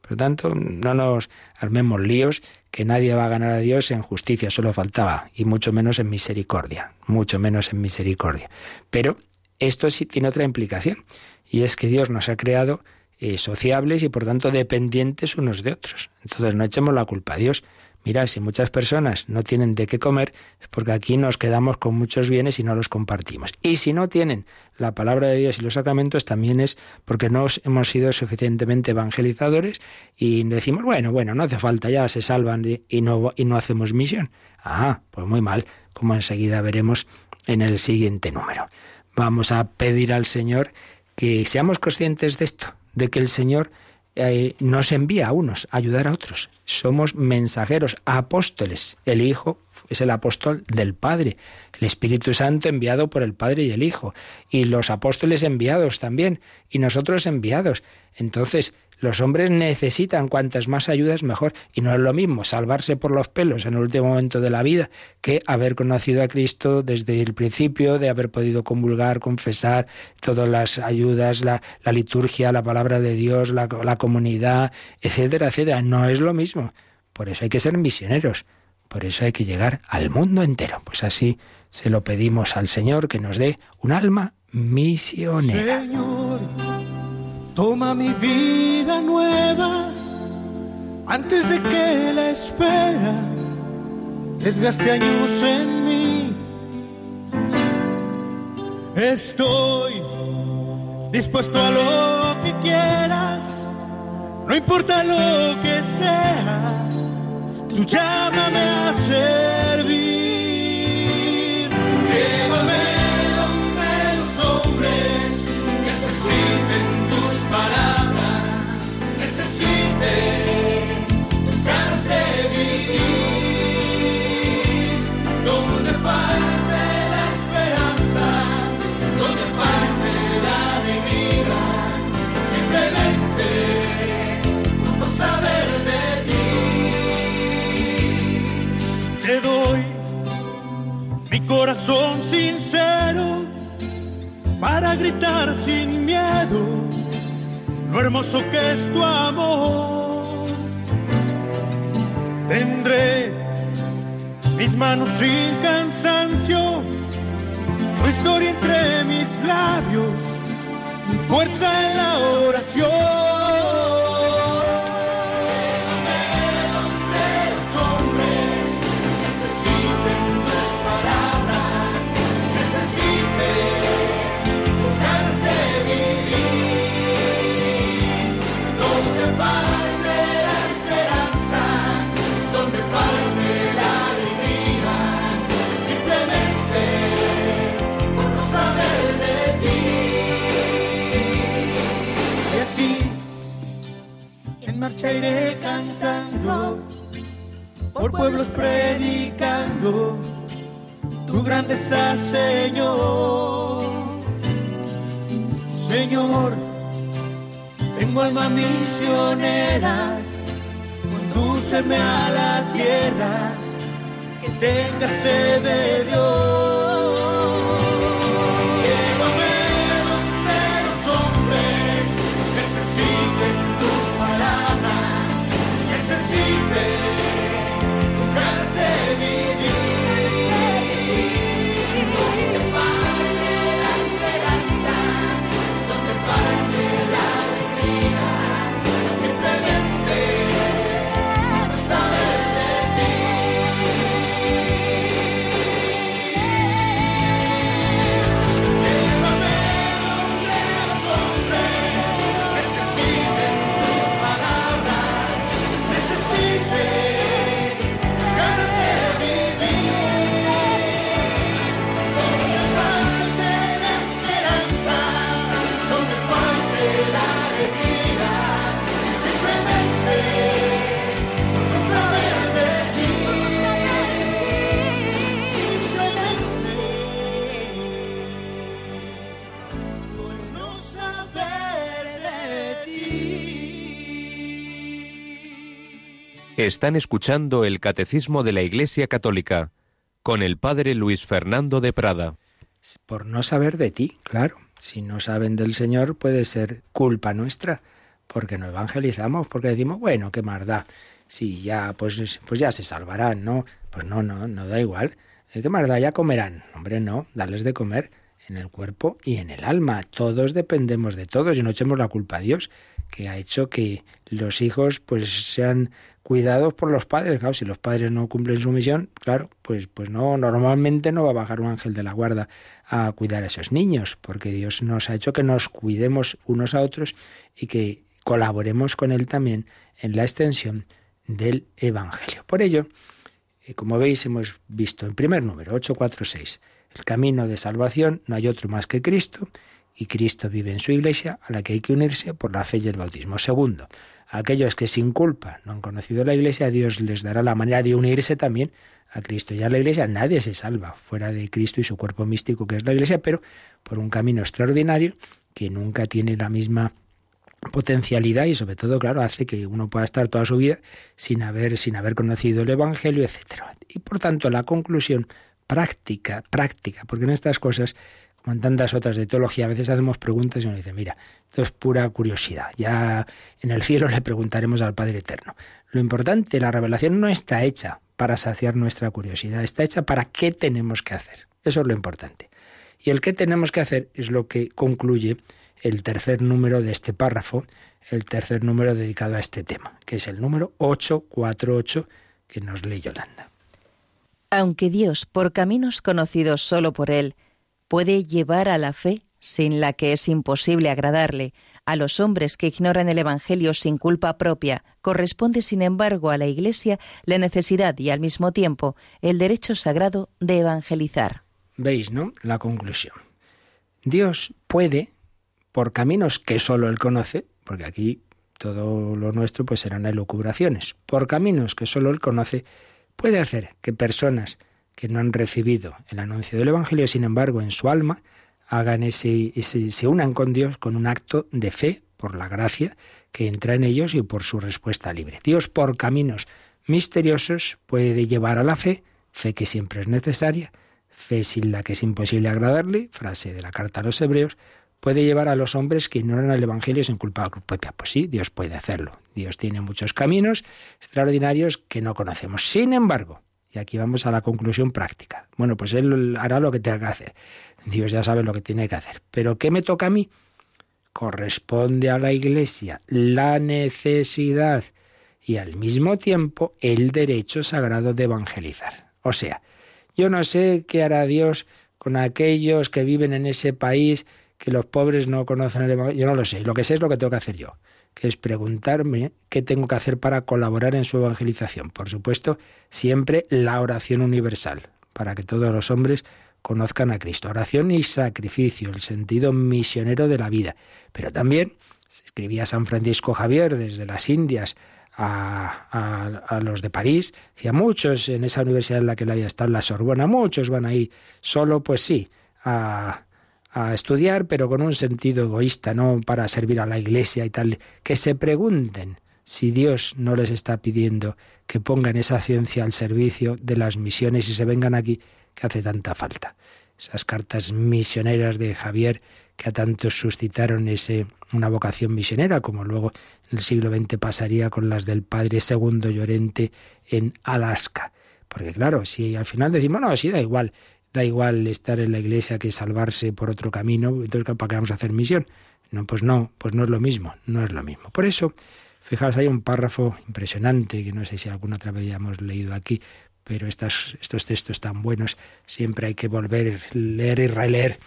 Por lo tanto, no nos armemos líos, que nadie va a ganar a Dios en justicia, solo faltaba, y mucho menos en misericordia, mucho menos en misericordia. Pero esto sí tiene otra implicación, y es que Dios nos ha creado eh, sociables y por tanto dependientes unos de otros. Entonces no echemos la culpa a Dios. Mira, si muchas personas no tienen de qué comer, es porque aquí nos quedamos con muchos bienes y no los compartimos. Y si no tienen la palabra de Dios y los sacramentos, también es porque no hemos sido suficientemente evangelizadores y decimos, bueno, bueno, no hace falta, ya se salvan y no, y no hacemos misión. Ah, pues muy mal, como enseguida veremos en el siguiente número. Vamos a pedir al Señor que seamos conscientes de esto, de que el Señor eh, nos envía a unos a ayudar a otros. Somos mensajeros, apóstoles. El Hijo es el apóstol del Padre, el Espíritu Santo enviado por el Padre y el Hijo, y los apóstoles enviados también, y nosotros enviados. Entonces, los hombres necesitan cuantas más ayudas mejor. Y no es lo mismo salvarse por los pelos en el último momento de la vida que haber conocido a Cristo desde el principio, de haber podido convulgar, confesar todas las ayudas, la, liturgia, la palabra de Dios, la, la comunidad, etcétera, etcétera. No es lo mismo. Por eso hay que ser misioneros. Por eso hay que llegar al mundo entero. Pues así se lo pedimos al Señor que nos dé un alma misionera. Toma mi vida nueva antes de que la espera desgaste años en mí. Estoy dispuesto a lo que quieras, no importa lo que sea, tú llámame a servir. Corazón sincero para gritar sin miedo lo hermoso que es tu amor. Tendré mis manos sin cansancio, tu historia entre mis labios, fuerza en la oración. dicha iré cantando, por pueblos predicando tu grandeza, Señor. Señor, tengo alma misionera, condúceme a la tierra que tenga sed de Dios. Están escuchando el Catecismo de la Iglesia Católica con el Padre Luis Fernando de Prada. Por no saber de ti, claro. Si no saben del Señor puede ser culpa nuestra, porque no evangelizamos, porque decimos, bueno, qué más da. Si ya, pues, pues ya se salvarán, ¿no? Pues no, no, no da igual. Eh, ¿Qué más da? Ya comerán. Hombre, no, darles de comer en el cuerpo y en el alma. Todos dependemos de todos y no echemos la culpa a Dios, que ha hecho que los hijos pues sean cuidados por los padres. Claro, si los padres no cumplen su misión, claro, pues, pues no, normalmente no va a bajar un ángel de la guarda a cuidar a esos niños, porque Dios nos ha hecho que nos cuidemos unos a otros y que colaboremos con Él también en la extensión del Evangelio. Por ello, eh, como veis, hemos visto en primer número, 846, el camino de salvación, no hay otro más que Cristo, y Cristo vive en su iglesia, a la que hay que unirse por la fe y el bautismo. Segundo, aquellos que sin culpa no han conocido la Iglesia, Dios les dará la manera de unirse también a Cristo. Ya la Iglesia nadie se salva fuera de Cristo y su cuerpo místico que es la Iglesia, pero por un camino extraordinario que nunca tiene la misma potencialidad y sobre todo, claro, hace que uno pueda estar toda su vida sin haber, sin haber conocido el Evangelio, etcétera. Y por tanto, la conclusión práctica, práctica, porque en estas cosas como en tantas otras de teología, a veces hacemos preguntas y uno dice, mira, esto es pura curiosidad. Ya en el cielo le preguntaremos al Padre Eterno. Lo importante, la revelación no está hecha para saciar nuestra curiosidad, está hecha para qué tenemos que hacer. Eso es lo importante. Y el qué tenemos que hacer es lo que concluye el tercer número de este párrafo, el tercer número dedicado a este tema, que es el número 848 que nos lee Yolanda. Aunque Dios, por caminos conocidos solo por Él, puede llevar a la fe sin la que es imposible agradarle. A los hombres que ignoran el Evangelio sin culpa propia corresponde, sin embargo, a la Iglesia la necesidad y, al mismo tiempo, el derecho sagrado de evangelizar. Veis, ¿no? La conclusión. Dios puede, por caminos que solo Él conoce, porque aquí todo lo nuestro pues serán elucubraciones, por caminos que solo Él conoce, puede hacer que personas que no han recibido el anuncio del Evangelio, sin embargo, en su alma, hagan ese, se unan con Dios con un acto de fe por la gracia que entra en ellos y por su respuesta libre. Dios por caminos misteriosos puede llevar a la fe, fe que siempre es necesaria, fe sin la que es imposible agradarle, frase de la carta a los hebreos, puede llevar a los hombres que ignoran el Evangelio sin culpa propia. Pues sí, Dios puede hacerlo. Dios tiene muchos caminos extraordinarios que no conocemos. Sin embargo, y aquí vamos a la conclusión práctica. Bueno, pues Él hará lo que tenga que hacer. Dios ya sabe lo que tiene que hacer. Pero ¿qué me toca a mí? Corresponde a la Iglesia la necesidad y al mismo tiempo el derecho sagrado de evangelizar. O sea, yo no sé qué hará Dios con aquellos que viven en ese país que los pobres no conocen el Evangelio. Yo no lo sé. Lo que sé es lo que tengo que hacer yo es preguntarme qué tengo que hacer para colaborar en su evangelización. Por supuesto, siempre la oración universal, para que todos los hombres conozcan a Cristo. Oración y sacrificio, el sentido misionero de la vida. Pero también, escribía San Francisco Javier desde las Indias a, los de París. Decía, muchos en esa universidad en la que la había estado, la Sorbona, muchos van ahí solo, pues sí, a, a estudiar, pero con un sentido egoísta, no para servir a la iglesia y tal. Que se pregunten si Dios no les está pidiendo que pongan esa ciencia al servicio de las misiones y se vengan aquí, que hace tanta falta. Esas cartas misioneras de Javier que a tantos suscitaron ese, una vocación misionera, como luego en el siglo XX pasaría con las del padre segundo Llorente en Alaska. Porque claro, si al final decimos, no, sí da igual, da igual estar en la iglesia que salvarse por otro camino, entonces ¿para qué vamos a hacer misión? No, pues no, pues no es lo mismo, no es lo mismo. Por eso, fijaos, hay un párrafo impresionante, que no sé si alguna otra vez ya hemos leído aquí, pero estos textos tan buenos siempre hay que volver, leer y releer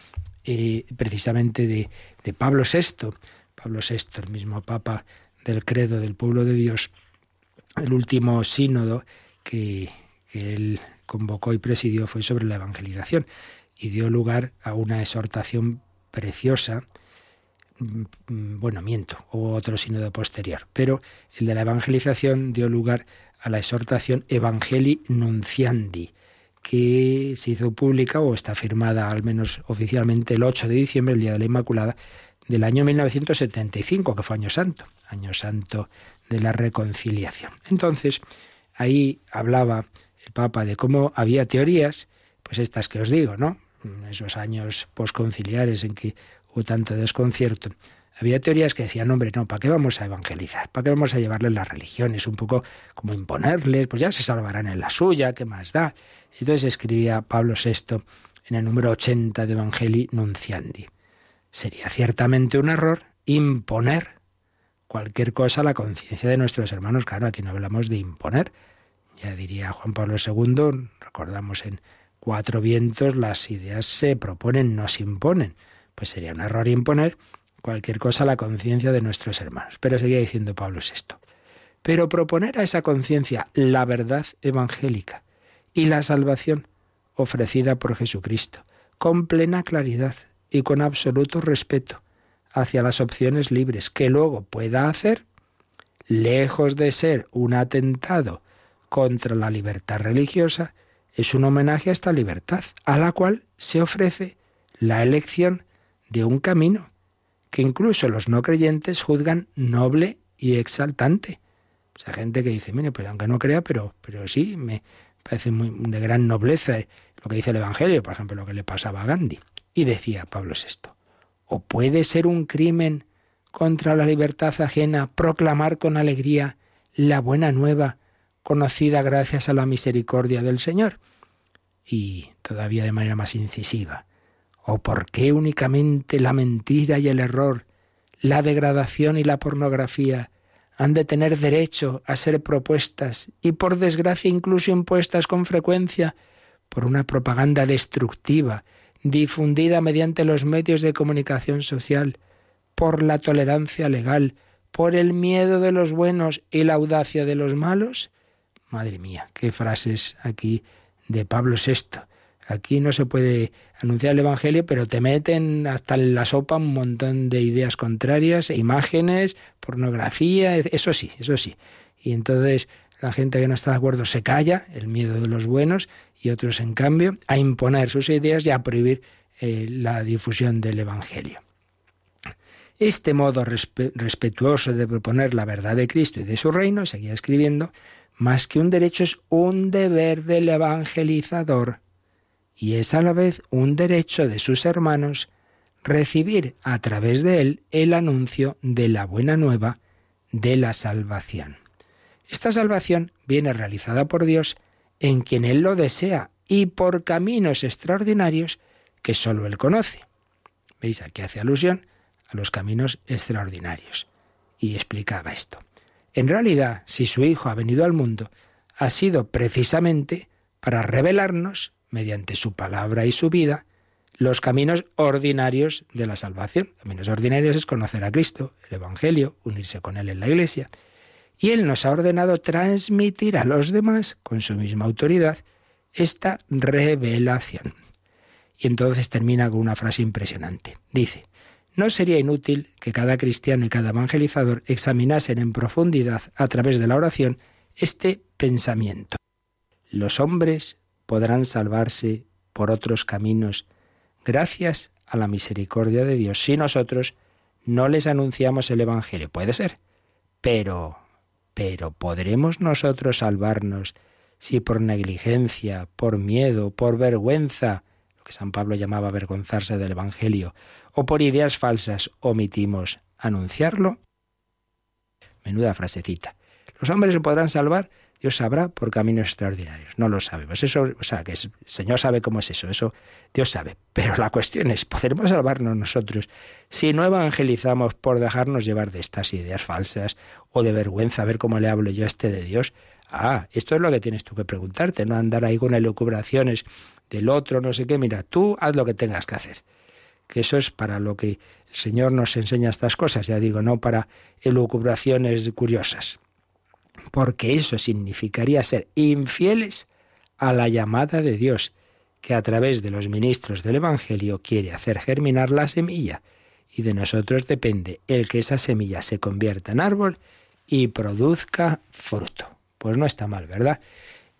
eh, precisamente de, de, Pablo VI. Pablo VI, el mismo Papa del credo del pueblo de Dios, el último sínodo que, que él convocó y presidió fue sobre la evangelización y dio lugar a una exhortación preciosa, mm, bueno, miento, o otro sínodo posterior, pero el de la evangelización dio lugar a la exhortación Evangelii Nunciandi, que se hizo pública o está firmada al menos oficialmente el 8 de diciembre, el Día de la Inmaculada, del año 1975, que fue año santo, año santo de la reconciliación. Entonces, ahí hablaba Papa de cómo había teorías, pues estas que os digo, ¿no? En esos años posconciliares en que hubo tanto desconcierto, había teorías que decían, hombre, no, ¿para qué vamos a evangelizar? ¿Para qué vamos a llevarles las religiones? Un poco como imponerles, pues ya se salvarán en la suya, ¿qué más da? Entonces escribía Pablo VI en el número 80 de Evangelii Nunciandi. Sería ciertamente un error imponer cualquier cosa a la conciencia de nuestros hermanos. Claro, aquí no hablamos de imponer. Ya diría Juan Pablo II, recordamos en Cuatro Vientos, las ideas se proponen, no se imponen. Pues sería un error imponer cualquier cosa a la conciencia de nuestros hermanos. Pero seguía diciendo Pablo VI. Pero proponer a esa conciencia la verdad evangélica y la salvación ofrecida por Jesucristo, con plena claridad y con absoluto respeto hacia las opciones libres que luego pueda hacer, lejos de ser un atentado contra la libertad religiosa, es un homenaje a esta libertad, a la cual se ofrece la elección de un camino que incluso los no creyentes juzgan noble y exaltante. O sea, gente que dice, mire, pues aunque no crea, pero, pero sí, me, parece muy de gran nobleza lo que dice el Evangelio, por ejemplo, lo que le pasaba a Gandhi. Y decía Pablo VI, ¿o puede ser un crimen contra la libertad ajena proclamar con alegría la buena nueva conocida gracias a la misericordia del Señor? Y todavía de manera más incisiva, ¿o por qué únicamente la mentira y el error, la degradación y la pornografía han de tener derecho a ser propuestas y por desgracia incluso impuestas con frecuencia por una propaganda destructiva, difundida mediante los medios de comunicación social, por la tolerancia legal, por el miedo de los buenos y la audacia de los malos? Madre mía, qué frases aquí de Pablo VI. Aquí no se puede anunciar el Evangelio, pero te meten hasta en la sopa un montón de ideas contrarias, imágenes, pornografía, eso sí, eso sí. Y entonces la gente que no está de acuerdo se calla, el miedo de los buenos, y otros, en cambio, a imponer sus ideas y a prohibir eh, la difusión del Evangelio. Este modo respetuoso de proponer la verdad de Cristo y de su reino, seguía escribiendo, más que un derecho es un deber del evangelizador y es a la vez un derecho de sus hermanos recibir a través de él el anuncio de la buena nueva de la salvación. Esta salvación viene realizada por Dios en quien Él lo desea y por caminos extraordinarios que sólo Él conoce. ¿Veis? Aquí hace alusión a los caminos extraordinarios. Y explicaba esto. En realidad, si su Hijo ha venido al mundo, ha sido precisamente para revelarnos mediante su palabra y su vida, los caminos ordinarios de la salvación. Caminos ordinarios es conocer a Cristo, el Evangelio, unirse con Él en la Iglesia. Y Él nos ha ordenado transmitir a los demás, con su misma autoridad, esta revelación. Y entonces termina con una frase impresionante. Dice, no sería inútil que cada cristiano y cada evangelizador examinasen en profundidad, a través de la oración, este pensamiento. Los hombres podrán salvarse por otros caminos gracias a la misericordia de Dios si nosotros no les anunciamos el Evangelio. Puede ser, pero, pero ¿podremos nosotros salvarnos si por negligencia, por miedo, por vergüenza, lo que San Pablo llamaba avergonzarse del Evangelio, o por ideas falsas omitimos anunciarlo? Menuda frasecita. Los hombres se podrán salvar, Dios sabrá por caminos extraordinarios. No lo sabemos. Eso, o sea, que el Señor sabe cómo es eso, eso Dios sabe. Pero la cuestión es, ¿podremos salvarnos nosotros si no evangelizamos por dejarnos llevar de estas ideas falsas o de vergüenza a ver cómo le hablo yo a este de Dios? Ah, esto es lo que tienes tú que preguntarte, no andar ahí con elucubraciones del otro, no sé qué. Mira, tú haz lo que tengas que hacer que eso es para lo que el Señor nos enseña estas cosas, ya digo, no para elucubraciones curiosas, porque eso significaría ser infieles a la llamada de Dios, que a través de los ministros del Evangelio quiere hacer germinar la semilla, y de nosotros depende el que esa semilla se convierta en árbol y produzca fruto. Pues no está mal, ¿verdad?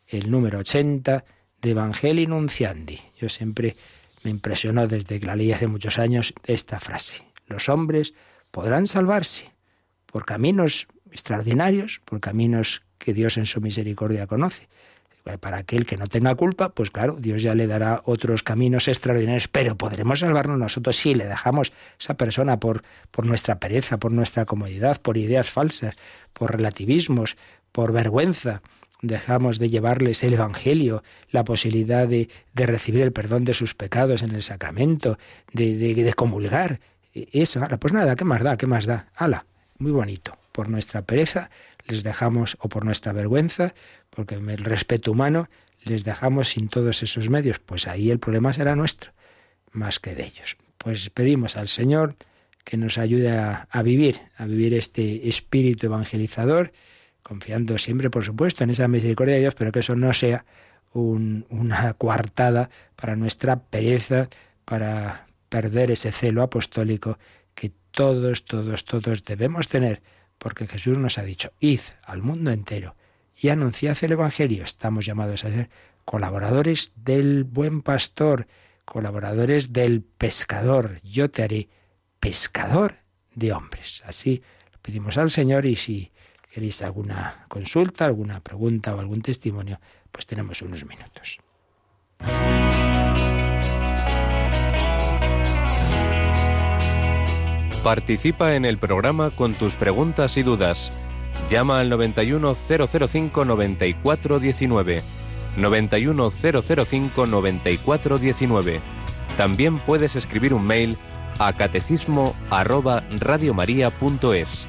El número 80 de Evangelii Nunciandi. Yo siempre me impresionó desde que la leí hace muchos años esta frase. Los hombres podrán salvarse por caminos extraordinarios, por caminos que Dios en su misericordia conoce. Para aquel que no tenga culpa, pues claro, Dios ya le dará otros caminos extraordinarios, pero podremos salvarnos nosotros si le dejamos a esa persona por, por nuestra pereza, por nuestra comodidad, por ideas falsas, por relativismos, por vergüenza dejamos de llevarles el Evangelio, la posibilidad de, de recibir el perdón de sus pecados en el sacramento, de, de, comulgar. E, eso, pues nada, ¿qué más da? ¿Qué más da? Ala, muy bonito. Por nuestra pereza les dejamos, o por nuestra vergüenza, porque el respeto humano, les dejamos sin todos esos medios. Pues ahí el problema será nuestro, más que de ellos. Pues pedimos al Señor que nos ayude a, a vivir, a vivir este espíritu evangelizador, confiando siempre, por supuesto, en esa misericordia de Dios, pero que eso no sea una coartada para nuestra pereza, para perder ese celo apostólico que todos, todos, todos debemos tener, porque Jesús nos ha dicho, id al mundo entero y anunciad el Evangelio. Estamos llamados a ser colaboradores del buen pastor, colaboradores del pescador. Yo te haré pescador de hombres. Así pedimos al Señor y si queréis alguna consulta, alguna pregunta o algún testimonio, pues tenemos unos minutos. Participa en el programa con tus preguntas y dudas. Llama al 91005 9419. 91005 9419. También puedes escribir un mail a catecismo arroba radiomaria.es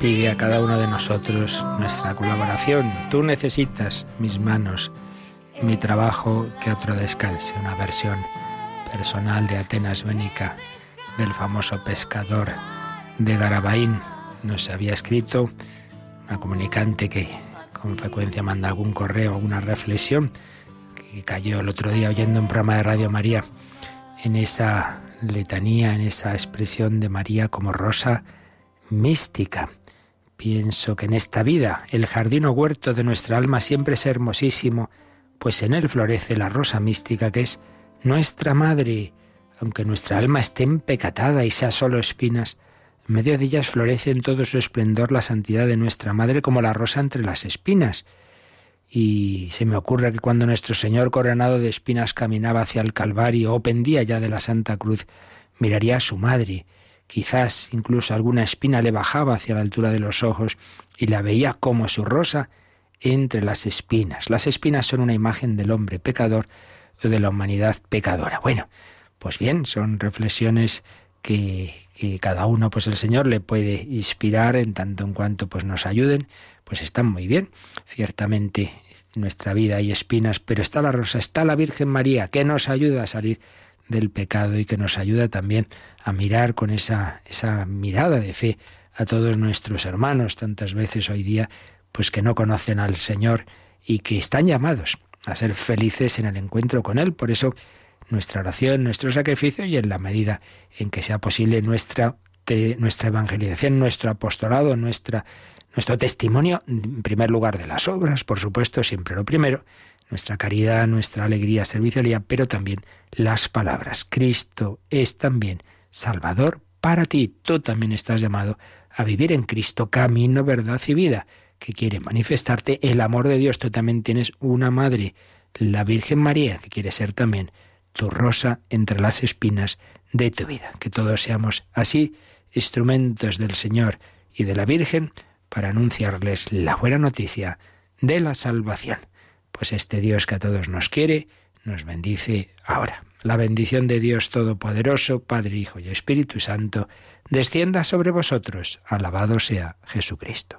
pide a cada uno de nosotros nuestra colaboración. Tú necesitas mis manos, mi trabajo, que otro descanse. Una versión personal de Atenas Bénica del famoso pescador de Garabaín. Nos había escrito una comunicante que con frecuencia manda algún correo, alguna reflexión, que cayó el otro día oyendo un programa de Radio María en esa letanía, en esa expresión de María como rosa mística. Pienso que en esta vida el jardín o huerto de nuestra alma siempre es hermosísimo, pues en él florece la rosa mística que es nuestra madre. Aunque nuestra alma esté empecatada y sea solo espinas, en medio de ellas florece en todo su esplendor la santidad de nuestra madre como la rosa entre las espinas. Y se me ocurre que cuando nuestro Señor coronado de espinas caminaba hacia el Calvario o pendía ya de la Santa Cruz, miraría a su madre, Quizás incluso alguna espina le bajaba hacia la altura de los ojos y la veía como su rosa entre las espinas. Las espinas son una imagen del hombre pecador o de la humanidad pecadora. Bueno, pues bien, son reflexiones que, cada uno, pues el Señor le puede inspirar en tanto en cuanto pues nos ayuden, pues están muy bien. Ciertamente en nuestra vida hay espinas, pero está la rosa, está la Virgen María, que nos ayuda a salir del pecado y que nos ayuda también a mirar con esa, esa mirada de fe a todos nuestros hermanos, tantas veces hoy día, pues que no conocen al Señor y que están llamados a ser felices en el encuentro con Él. Por eso nuestra oración, nuestro sacrificio y en la medida en que sea posible nuestra, nuestra evangelización, nuestro apostolado, nuestra, nuestro testimonio, en primer lugar de las obras, por supuesto, siempre lo primero, nuestra caridad, nuestra alegría servicialía, pero también las palabras. Cristo es también Salvador para ti. Tú también estás llamado a vivir en Cristo, camino, verdad y vida, que quiere manifestarte el amor de Dios. Tú también tienes una madre, la Virgen María, que quiere ser también tu rosa entre las espinas de tu vida. Que todos seamos así, instrumentos del Señor y de la Virgen, para anunciarles la buena noticia de la salvación pues este Dios que a todos nos quiere, nos bendice ahora. La bendición de Dios Todopoderoso, Padre, Hijo y Espíritu Santo, descienda sobre vosotros. Alabado sea Jesucristo.